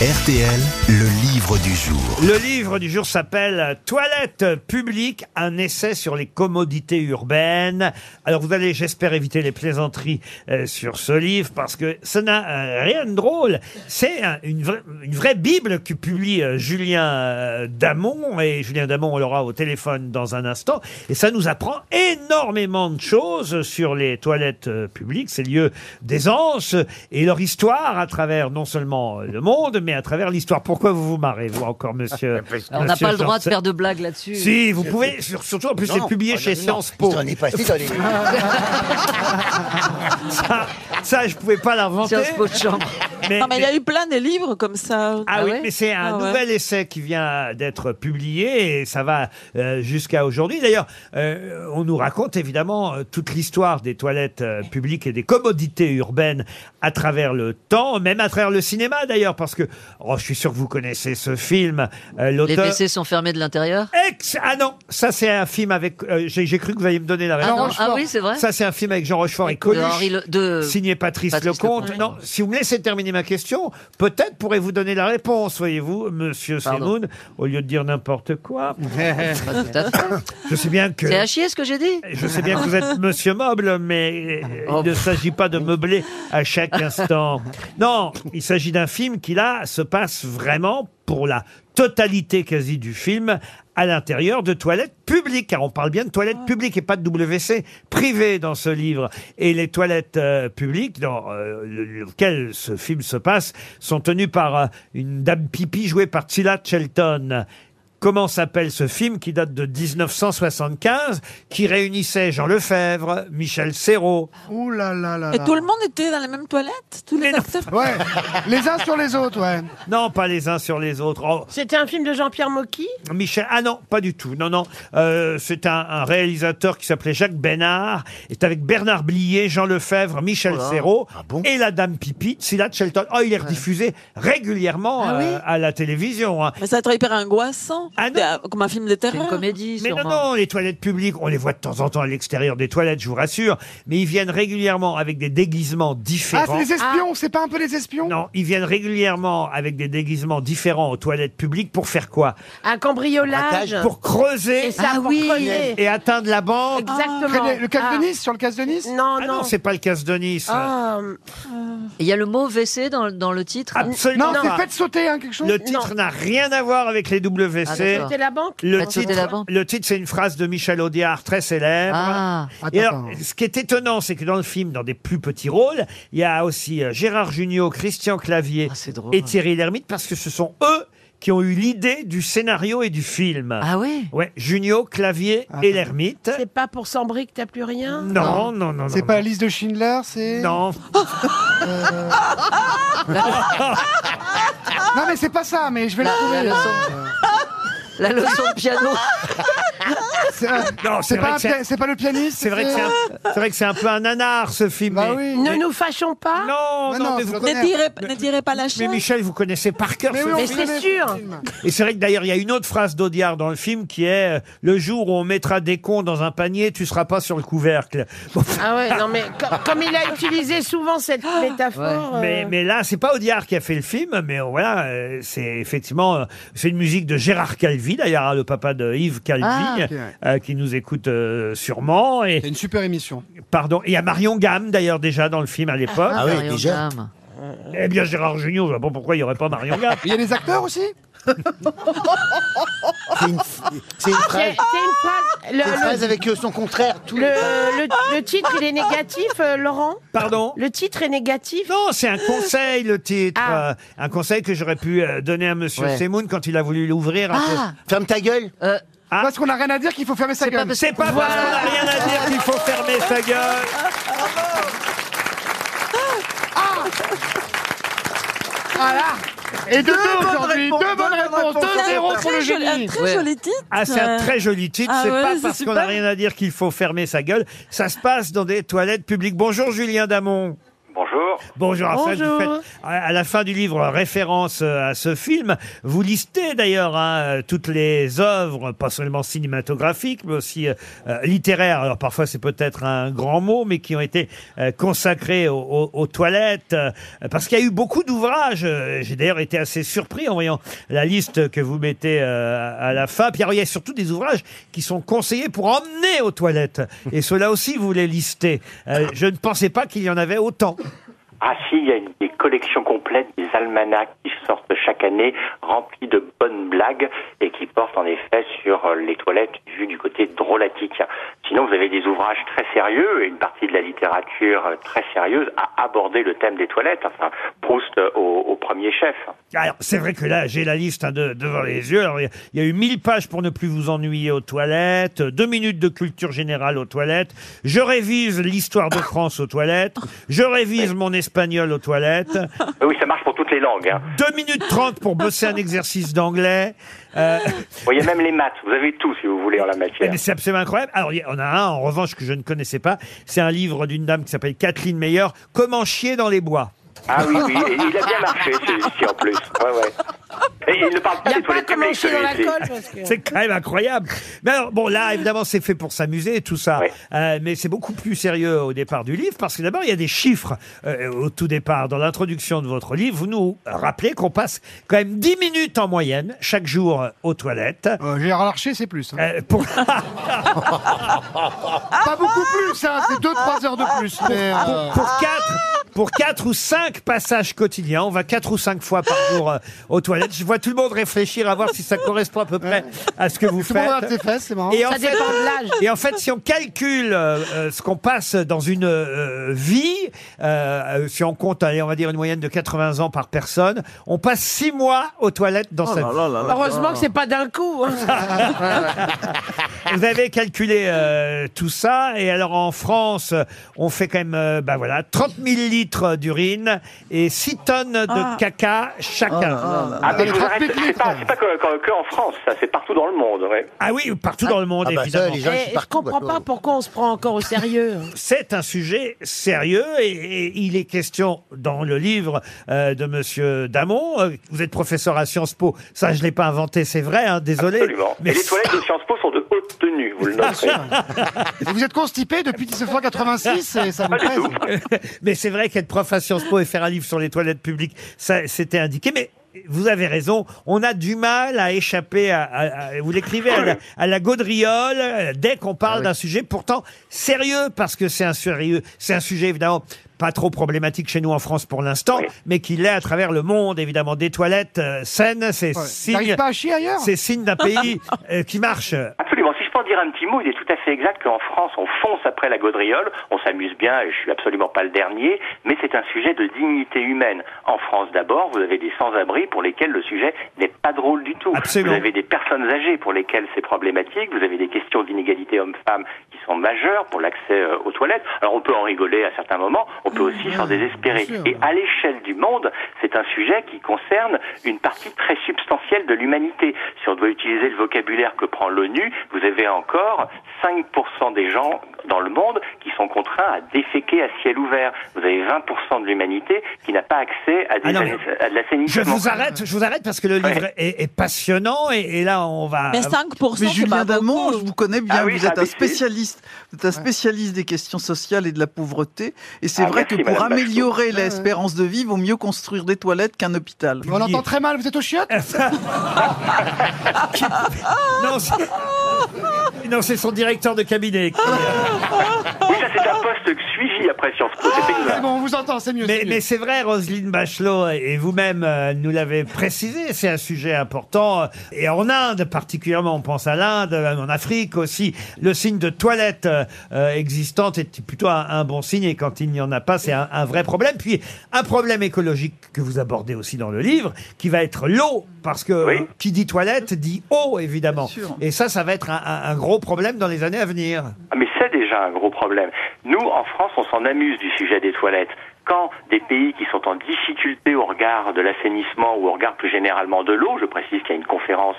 RTL, le livre du jour. Le livre du jour s'appelle Toilette publique, un essai sur les commodités urbaines. Alors vous allez, j'espère, éviter les plaisanteries euh, sur ce livre parce que ça n'a euh, rien de drôle. C'est un- une, vraie- une vraie Bible que publie euh, Julien Damon et Julien Damon on l'aura au téléphone dans un instant. Et ça nous apprend énormément de choses sur les toilettes publiques, ces lieux d'aisance et leur histoire à travers non seulement le monde, mais à travers l'histoire. Pourquoi vous vous marrez, vous encore, monsieur On n'a monsieur pas le droit de Janssen faire de blagues là-dessus. Si, vous pouvez, sur- surtout en plus, c'est publié chez Sciences Po. On est passé dans les... Ça, ça, je pouvais pas l'inventer. Sciences Po de chambre. Mais, Non, mais il y a eu plein de livres comme ça. Ah, Ah oui, ouais mais c'est un Ah ouais. nouvel essai qui vient d'être publié et ça va euh, jusqu'à aujourd'hui. D'ailleurs, euh, on nous raconte évidemment euh, toute l'histoire des toilettes euh, publiques et des commodités urbaines à travers le temps, même à travers le cinéma d'ailleurs, parce que oh, je suis sûr que vous connaissez ce film. Euh, Les L'auteur. WC sont fermés de l'intérieur Ex ah non, ça c'est un film avec. euh, J'ai j'ai cru que vous alliez me donner la ah, réponse. ah oui, c'est vrai. Ça c'est un film avec Jean Rochefort et de Coluche. Henri Le- de- Signé Patrice, Patrice Lecomte. Lecomte. Non, si vous me laissez terminer ma question, peut-être pourrez-vous donner la réponse, voyez-vous, monsieur Pardon. Semoun, au lieu de dire n'importe quoi. Pas tout à fait. Je sais bien que. C'est à chier ce que j'ai dit Je sais bien que vous êtes monsieur meuble, mais Oh. il ne s'agit pas de meubler à chaque instant. Non, il s'agit d'un film qui, là, se passe vraiment pour la totalité quasi du film à l'intérieur de toilettes publiques, car on parle bien de toilettes publiques et pas de WC privées dans ce livre. Et les toilettes euh, publiques dans euh, le- lequel ce film se passe sont tenues par euh, une dame pipi jouée par Tila Shelton. Comment s'appelle ce film qui date de 1975, qui réunissait Jean Lefebvre, Michel Serrault Ouh là là là Et là. tout le monde était dans les mêmes toilettes Tous les acteurs Ouais, les uns sur les autres, ouais. Non, pas les uns sur les autres. Oh, C'était un film de Jean-Pierre Mocky? Michel, ah non, pas du tout. Non, non. Euh, c'est un, un réalisateur qui s'appelait Jacques Bénard. est avec Bernard Blier, Jean Lefebvre, Michel Serrault et la Dame Pipi, Scylla Shelton. Oh, il est rediffusé régulièrement Ah oui euh, à la télévision. hein. Mais ça doit être hyper angoissant. Ah non. C'est, euh, Comme un film de C'est terreur. une comédie, Mais non, sûrement. non, les toilettes publiques, on les voit de temps en temps à l'extérieur des toilettes, je vous rassure. Mais ils viennent régulièrement avec des déguisements Ah, différents. c'est les espions, c'est pas un peu les espions? Non, ils viennent régulièrement avec des déguisements différents aux toilettes publiques pour faire quoi? Un cambriolage Pour creuser Et ça, Ah pour oui. creuser. et atteindre la banque. Exactement. Le casse Ah. de Nice, sur le casse de Nice? Non, Ah non. non, c'est pas le casse de Nice. Ah, Il y a le mot WC dans, dans le titre? Absolument Non, c'est pas. faites sauter, hein, quelque chose Le titre n'a rien à voir avec les WC. Ah, d'accord. c'était la banque le, La titre, de la banque. le titre, c'est une phrase de Michel Audiard très célèbre. Ah, Et Attends, alors, attends. ce qui est étonnant, c'est que dans le film, dans des plus petits rôles, il y a aussi euh, Gérard Jugnot, Christian Clavier Ah, c'est drôle. et Thierry Lhermitte, parce que ce sont eux qui ont eu l'idée du scénario et du film. ah oui Ouais, Junio, Clavier Attends. et L'Ermite. C'est pas pour Sambry que t'as plus rien Non, non, non, non. C'est pas la liste de Schindler, c'est... Non. Non, mais c'est pas ça, mais je vais le la, trouver. La leçon, de piano. C'est Non, c'est c'est vrai pas, que un c'est- pia- c'est pas le pianiste C'est vrai que c'est un, c'est vrai que c'est un peu un nanar ce film. Bah mais- oui. Ne nous fâchons pas Non, Mais non, non, mais vous le connaissez- Ne direz, ne direz pas la Mais chaîne. Michel, vous connaissez par cœur Mais ce oui, on Mais film. c'est connaît sûr. film. Et c'est vrai que d'ailleurs, il y a une autre phrase d'Audiard dans le film qui est euh, Le jour où on mettra des cons dans un panier, tu seras pas sur le couvercle. Bon, Ah ouais, non mais co- comme il a utilisé souvent cette métaphore. mais, euh, mais là, c'est pas Audiard qui a fait le film, mais euh, voilà, euh, c'est effectivement euh, c'est une musique de Gérard Calvi, d'ailleurs, hein, le papa de Yves Calvi, Ah, euh, qui nous écoute euh, sûrement. Et C'est une super émission. pardon, il y a Marion Gamme d'ailleurs déjà dans le film à l'époque. Ah oui, Marion déjà. Gamme. Eh bien, Gérard Junior, je vois pas pourquoi il y aurait pas Marion Gamme. Il y a les acteurs aussi? C'est une, c'est une C'est phrase, c'est une phrase. Le, c'est une phrase le- avec euh, son contraire. Tout le- le- le titre, il est négatif, euh, Laurent? Pardon? Le titre est négatif? Non, c'est un conseil, le titre. Ah. Euh, un conseil que j'aurais pu euh, donner à Monsieur Ouais. Semoun quand il a voulu l'ouvrir. un peu. Ah, Ferme ta gueule. Ah. Parce qu'on a rien à dire qu'il faut fermer sa C'est pas gueule. C'est pas parce qu'on n'a rien à dire qu'il faut fermer sa gueule. Voilà Et deux aujourd'hui, deux bonnes réponses, deux un pour le très, joli, un génie très Ouais. joli titre. Ah, c'est un très joli titre. Ah c'est ouais, pas c'est parce qu'on n'a super. rien à dire qu'il faut fermer sa gueule. Ça se passe dans des toilettes publiques. Bonjour Julien Damon. Bonjour bonjour. Fait, Bonjour. vous faites à à la fin du livre référence euh, à ce film. Vous listez d'ailleurs hein, euh, toutes les œuvres, pas seulement cinématographiques, mais aussi euh, euh, littéraires. Alors parfois c'est peut-être un grand mot, mais qui ont été euh, consacrés aux, aux- aux toilettes, euh, parce qu'il y a eu beaucoup d'ouvrages. Euh, J'ai d'ailleurs été assez surpris en voyant la liste que vous mettez euh, à la fin. Puis alors, il y a surtout des ouvrages qui sont conseillés pour emmener aux toilettes. Et cela aussi, vous les listez. Euh, je ne pensais pas qu'il y en avait autant. Ah si, il y a une, des collections complètes des almanachs qui sortent chaque année, remplis de bonnes blagues et qui portent en effet sur euh, les toilettes vues du côté drôlatique. Sinon, vous avez des ouvrages très sérieux et une partie de la littérature euh, très sérieuse à aborder le thème des toilettes. Enfin, Proust euh, au, premier chef. Alors, c'est vrai que là, j'ai la liste hein, de- devant les yeux. Alors, il y a- il y, a eu 1000 pages pour ne plus vous ennuyer aux toilettes, deux minutes de culture générale aux toilettes, je révise l'histoire de France aux toilettes, je révise mon espagnol aux toilettes, Oui, ça marche pour toutes les langues. Hein. 2 minutes 30 pour bosser un exercice d'anglais. Euh, y a même les maths. Vous avez tout si vous voulez en la matière. mais c'est absolument incroyable. Alors, il y en a un, en revanche, que je ne connaissais pas. C'est un livre d'une dame qui s'appelle Kathleen Meyer, Comment chier dans les bois. Ah oui, oui, et il a bien marché celui-ci en plus. Ouais, ouais. Et il ne parle pas n'y a des pas toilettes publiques commencé dans la celui-ci. colle parce que... C'est quand même incroyable. Mais alors, bon, là, évidemment, c'est fait pour s'amuser, tout ça. Ouais. Euh, mais c'est beaucoup plus sérieux au départ du livre, parce que d'abord, il y a des chiffres euh, au tout départ. Dans l'introduction de votre livre, vous nous rappelez qu'on passe quand même 10 minutes en moyenne, chaque jour, euh, aux toilettes. Euh, Gérard Larcher, c'est plus. hein. Euh, pour, Pas beaucoup plus, hein, c'est 2-3 heures de plus. Mais, euh, pour quatre, pour quatre ou cinq passages quotidiens, on va quatre ou cinq fois par jour euh, aux toilettes. Je vois tout le monde réfléchir à voir si ça correspond à peu près à ce que vous tout le monde a faites. tes fesses, c'est marrant. Et en, Ça fait, dépend de l'âge. et en fait, si on calcule euh, euh, ce qu'on passe dans une euh, vie, euh, euh, si on compte, allez, on va dire une moyenne de 80 ans par personne, on passe six mois aux toilettes dans sa vie. Heureusement que c'est pas d'un coup. hein. Vous avez calculé euh, tout ça, et alors en France, on fait quand même, euh, bah voilà, 30 000 litres d'urine et 6 tonnes de caca chacun. Ah, mais je vous arrête, mille c'est pas, c'est pas que, que- que en France, ça, c'est partout dans le monde, ouais. Ah oui, partout dans le monde, Ah bah ça, évidemment. les gens, ils Et sont je partout, comprends pas pourquoi on se prend encore au sérieux. C'est un sujet sérieux et, et il est question dans le livre euh, de Monsieur Damon. euh, vous êtes professeur à Sciences Po, ça je l'ai pas inventé, c'est vrai, hein, désolé. Absolument. Mais Et les toilettes de Sciences Po sont de haute tenue, vous le noterez. Et vous êtes constipé depuis 1986 et ça vous Pas du pèse. Mais c'est vrai qu'être prof à Sciences Po et faire un livre sur les toilettes publiques, ça c'était indiqué. Mais vous avez raison, on a du mal à échapper à, à- à- vous l'écrivez à la, à la gaudriole euh, dès qu'on parle d'un sujet pourtant sérieux parce que c'est un sérieux, c'est un sujet évidemment pas trop problématique chez nous en France pour l'instant, mais qui l'est à travers le monde évidemment des toilettes euh, saines, c'est Ouais. signe, T'arrives pas à chier ailleurs? C'est signe d'un pays euh, qui marche. Absolument. Si en dire un petit mot, il est tout à fait exact qu'en France, on fonce après la gaudriole, on s'amuse bien, et je suis absolument pas le dernier, mais c'est un sujet de dignité humaine. En France d'abord, vous avez des sans-abri pour lesquels le sujet n'est pas drôle du tout. Absolument. Vous avez des personnes âgées pour lesquelles c'est problématique, vous avez des questions d'inégalité homme-femme qui sont majeures pour l'accès euh, aux toilettes. Alors on peut en rigoler à certains moments, on peut aussi s'en désespérer. Et à l'échelle du monde, c'est un sujet qui concerne une partie très substantielle de l'humanité. Si on doit utiliser le vocabulaire que prend l'ONU, vous avez encore 5% des gens dans le monde qui sont contraints à déféquer à ciel ouvert. Vous avez 20% de l'humanité qui n'a pas accès à, des Ah non, à de Je l'assainissement. vous arrête, je vous arrête parce que le livre est, est passionnant et, et là on va. Mais 5%, Mais Julien Damon, je vous connais bien, Ah oui, vous êtes ah, un spécialiste, vous êtes un spécialiste des questions sociales et de la pauvreté. Et c'est Ah, vrai merci, que pour Madame améliorer l'espérance de vie, il vaut mieux construire des toilettes qu'un hôpital. On l'entend très mal, vous êtes au chiottes? Non, non, c'est son directeur de cabinet. c'est un poste suivi après Sciences Po. C'est C'est pénible. bon, on vous entend, c'est mieux. Mais, c'est mieux. mais c'est vrai, Roselyne Bachelot, et vous-même euh, nous l'avez précisé, c'est un sujet important. Et en Inde particulièrement, on pense à l'Inde, en Afrique aussi, le signe de toilette euh, euh, existante est plutôt un, un bon signe, et quand il n'y en a pas, c'est un, un vrai problème. Puis un problème écologique que vous abordez aussi dans le livre, qui va être l'eau, parce que Oui. qui dit toilette dit eau, évidemment. Bien sûr. Et ça, ça va être un, un- un gros problème dans les années à venir. C'est déjà un gros problème. Nous, en France, on s'en amuse du sujet des toilettes. Quand des pays qui sont en difficulté au regard de l'assainissement ou au regard plus généralement de l'eau, je précise qu'il y a une conférence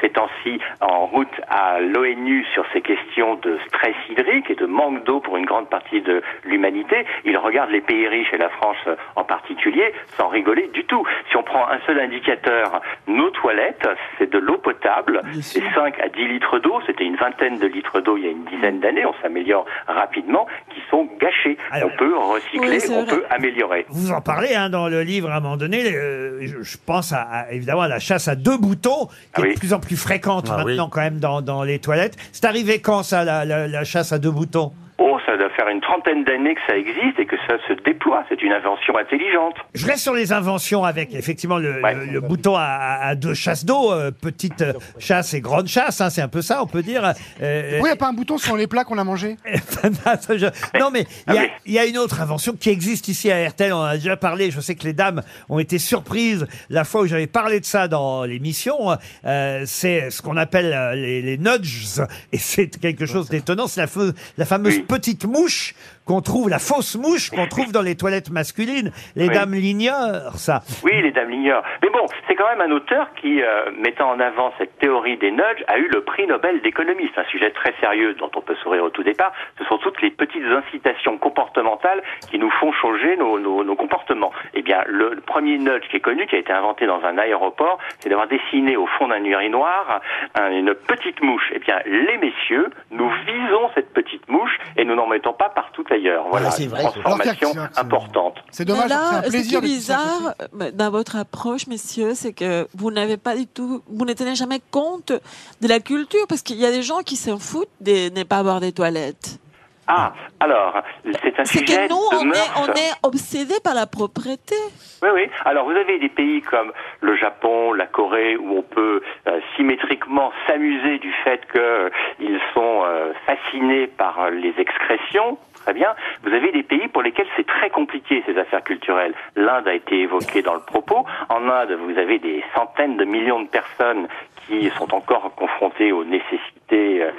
ces temps-ci en route à l'ONU sur ces questions de stress hydrique et de manque d'eau pour une grande partie de l'humanité, ils regardent les pays riches et la France en particulier sans rigoler du tout. Si on prend un seul indicateur, nos toilettes, c'est de l'eau potable, c'est 5 à 10 litres d'eau, c'était une vingtaine de litres d'eau il y a une dizaine d'années, on s'améliore rapidement, qui sont gâchés. Alors- on peut recycler, Oui, on. Peut améliorer. Vous en parlez hein, dans le livre à un moment donné. euh, je, je pense à, à- évidemment à la chasse à deux boutons, qui Ah est oui. de plus en plus fréquente Ah maintenant quand même dans, dans les toilettes. C'est arrivé quand ça, la, la- la chasse à deux boutons? Ça doit faire une trentaine d'années que ça existe et que ça se déploie. C'est une invention intelligente. Je reste sur les inventions avec effectivement le, Ouais. le- le bouton à, à- deux chasses d'eau, euh, petite euh, chasse et grande chasse, hein, c'est un peu ça, on peut dire. Euh, Pourquoi il n'y a pas un bouton sur les plats qu'on a mangés? Non, mais il y, Ah a- il y a une autre invention qui existe ici à RTL. On en a déjà parlé. Je sais que les dames ont été surprises la fois où j'avais parlé de ça dans l'émission. Euh, c'est ce qu'on appelle euh, les, les nudges. Et c'est quelque chose d'étonnant. C'est la, la fameuse Oui. Petite mouche qu'on trouve, la fausse mouche qu'on trouve dans les toilettes masculines. Les Oui. dames l'ignorent, ça. Oui, les dames l'ignorent. Mais bon, c'est quand même un auteur qui, euh, mettant en avant cette théorie des nudges, a eu le prix Nobel d'économie. C'est un sujet très sérieux dont on peut sourire au tout départ. Ce sont toutes les petites incitations comportementales qui nous font changer nos, nos, nos comportements. Eh bien, le, le premier nudge qui est connu, qui a été inventé dans un aéroport, c'est d'avoir dessiné au fond d'un urinoir un- une petite mouche. Eh bien, les messieurs, nous visons cette petite mouche et nous n'en mettons pas partout ailleurs. Voilà, Ah, c'est une vrai. transformation Alors, c'est- importante. C'est dommage, Mais là, un ce qui plaisir est bizarre euh, dans votre approche, messieurs, c'est que vous n'avez pas du tout, vous ne tenez jamais compte de la culture, parce qu'il y a des gens qui s'en foutent de ne pas avoir des toilettes. Ah, alors, c'est un C'est sujet que nous, de on est, on est obsédés par la propreté. Oui, oui. Alors, vous avez des pays comme le Japon, la Corée, où on peut euh, symétriquement s'amuser du fait qu'ils sont euh, fascinés par euh, les excrétions. Très bien. Vous avez des pays pour lesquels c'est très compliqué ces affaires culturelles. L'Inde a été évoquée dans le propos. En Inde, vous avez des centaines de millions de personnes qui sont encore confrontées aux nécessités, euh,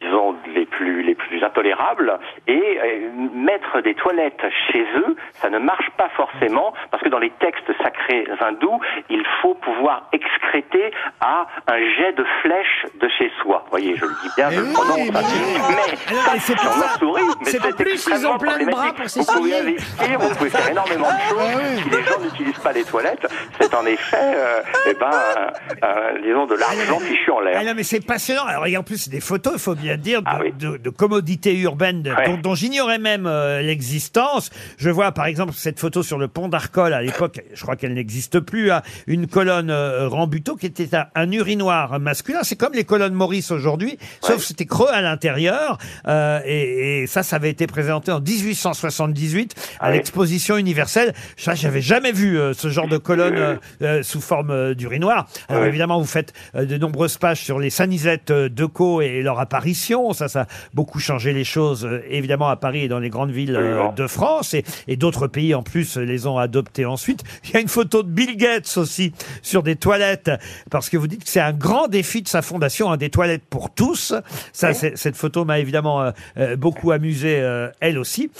disons, les plus, les plus intolérables. Et euh, mettre des toilettes chez eux, ça ne marche pas forcément, parce que dans les textes sacrés hindous, il faut pouvoir excréter à un jet de flèche de chez soi. Vous voyez, je le dis bien, je le prononce. mais- Mais, Alors, c'est pour on ça. en sourit, mais C'est en plus, ils ont plein de bras pour Vous pouvez investir, vous pouvez faire énormément de choses. Si les gens n'utilisent pas les toilettes, c'est en effet, euh, eh ben, euh, euh, disons, de l'argent fichu en l'air. Ah mais c'est passionnant. Alors, en plus, des photos, il faut bien dire, de, Ah oui. de, de commodités urbaines de- Ouais. dont, dont j'ignorais même euh, l'existence. Je vois, par exemple, cette photo sur le pont d'Arcole. À l'époque, je crois qu'elle n'existe plus. hein, une colonne euh, Rambuteau qui était un, un urinoir masculin. C'est comme les colonnes Maurice aujourd'hui, sauf que c'était creux à l'intérieur. Euh, et, et ça, ça avait été présenté en 1878 à Ah oui. l'exposition universelle. Ça, j'avais jamais vu euh, ce genre de colonne euh, euh, sous forme euh, d'urinoir. Alors évidemment, vous faites euh, de nombreuses pages sur les sanisettes euh, de Et leur apparition. Ça, ça a beaucoup changé les choses, euh, évidemment, à Paris et dans les grandes villes euh, Absolument. de France. Et, et d'autres pays, en plus, euh, les ont adoptés ensuite. Il y a une photo de Bill Gates aussi sur des toilettes, parce que vous dites que c'est un grand défi de sa fondation, hein, des toilettes pour tous. Ça, c'est- cette photo m'a évidemment euh, euh, beaucoup amusé, euh, elle aussi.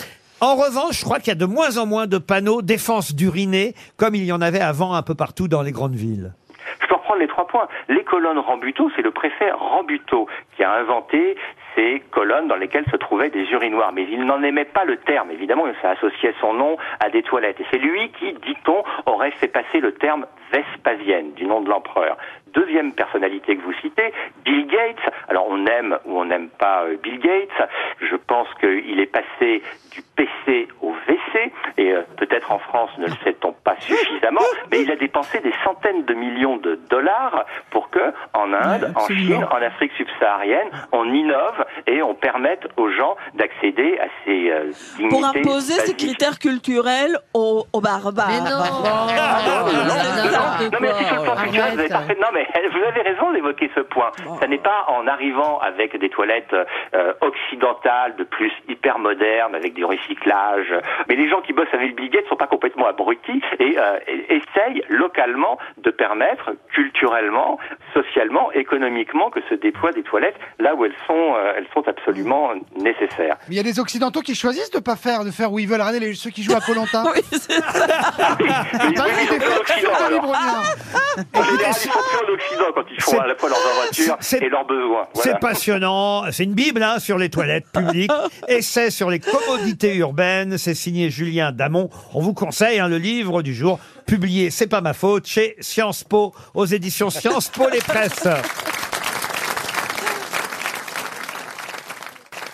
En revanche, je crois qu'il y a de moins en moins de panneaux défense d'uriner, comme il y en avait avant un peu partout dans les grandes villes. Les trois points. Les colonnes Rambuteau, c'est le préfet Rambuteau qui a inventé ces colonnes dans lesquelles se trouvaient des urinoirs. Mais il n'en aimait pas le terme. Évidemment, ça associait son nom à des toilettes. Et c'est lui qui, dit-on, aurait fait passer le terme Vespasienne, du nom de l'empereur. Deuxième personnalité que vous citez, Bill Gates. Alors on aime ou on n'aime pas euh, Bill Gates. Je pense qu'il est passé du PC au WC et euh, peut-être en France ne le sait-on pas suffisamment, mais il a dépensé des centaines de millions de dollars pour que en Inde, en Chine, en Afrique subsaharienne, on innove et on permette aux gens d'accéder à ces euh, dignités. Pour imposer ces critères culturels aux, aux barbares. Mais non. Ah, non, non, non, Non, non, non, non, mais si sur le plan culturel, vous avez parfait- Non, mais vous avez raison d'évoquer ce point. Ça n'est pas en arrivant avec des toilettes euh, occidentales, de plus hyper modernes, avec du recyclage. Mais les gens qui bossent avec Bill Gates sont pas complètement abrutis et, euh, essayent localement de permettre, culturellement, socialement, économiquement, que se déploient des toilettes là où elles sont, euh, elles sont absolument nécessaires. Mais il y a des Occidentaux qui choisissent de pas faire, de faire où ils veulent. Regardez les, ceux qui jouent à Colanta. Oui, c'est ça. Mais oui, quand ils C'est- font à la fois leurs aventures c'est- et leurs besoins. C'est Voilà. passionnant. C'est une bible hein, sur les toilettes publiques. Essai sur les commodités urbaines. C'est signé Julien Damon. On vous conseille hein, le livre du jour publié, c'est pas ma faute, chez Sciences Po, aux éditions Sciences Po Les Presses.